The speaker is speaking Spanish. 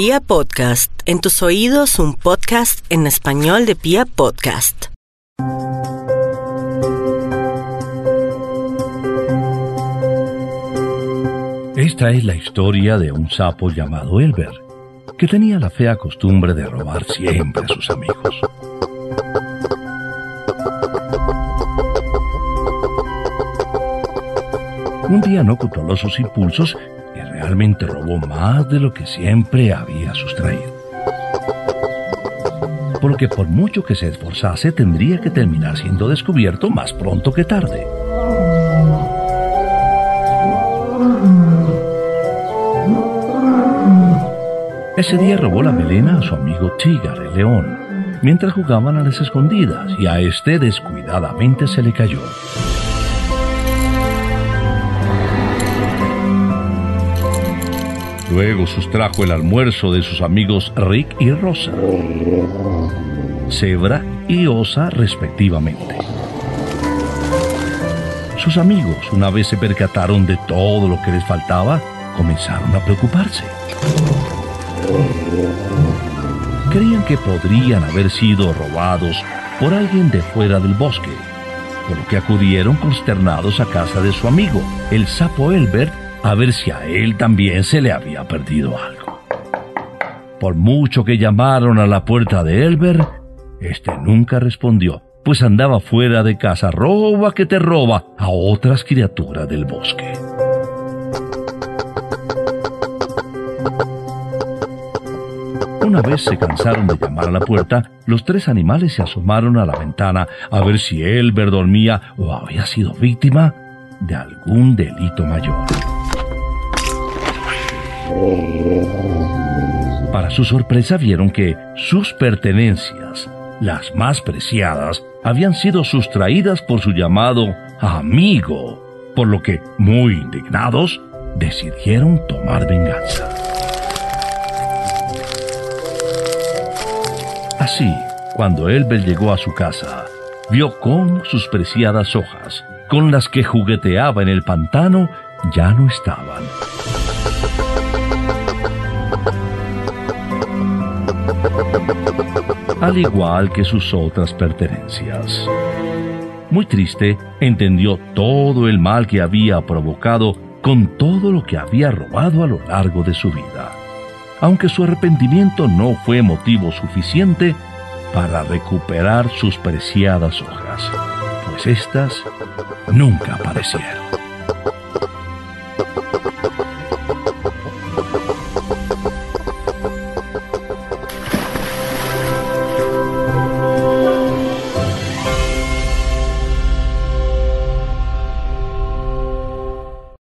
Pia Podcast, en tus oídos un podcast en español de Pia Podcast. Esta es la historia de un sapo llamado Elber, que tenía la fea costumbre de robar siempre a sus amigos. Un día no controló sus impulsos realmente robó más de lo que siempre había sustraído. Porque por mucho que se esforzase tendría que terminar siendo descubierto más pronto que tarde. Ese día robó la melena a su amigo Tigar, el león, mientras jugaban a las escondidas y a este descuidadamente se le cayó. Luego sustrajo el almuerzo de sus amigos Rick y Rosa, Zebra y Osa respectivamente. Sus amigos, una vez se percataron de todo lo que les faltaba, comenzaron a preocuparse. Creían que podrían haber sido robados por alguien de fuera del bosque, por lo que acudieron consternados a casa de su amigo, el sapo Elbert, a ver si a él también se le había perdido algo. Por mucho que llamaron a la puerta de Elber, este nunca respondió, pues andaba fuera de casa, roba que te roba a otras criaturas del bosque. Una vez se cansaron de llamar a la puerta, los tres animales se asomaron a la ventana a ver si Elber dormía o había sido víctima de algún delito mayor. Para su sorpresa vieron que sus pertenencias, las más preciadas, habían sido sustraídas por su llamado amigo, por lo que, muy indignados, decidieron tomar venganza. Así, cuando Elbel llegó a su casa, vio cómo sus preciadas hojas, con las que jugueteaba en el pantano, ya no estaban. Al igual que sus otras pertenencias. Muy triste, entendió todo el mal que había provocado con todo lo que había robado a lo largo de su vida, aunque su arrepentimiento no fue motivo suficiente para recuperar sus preciadas hojas, pues éstas nunca aparecieron.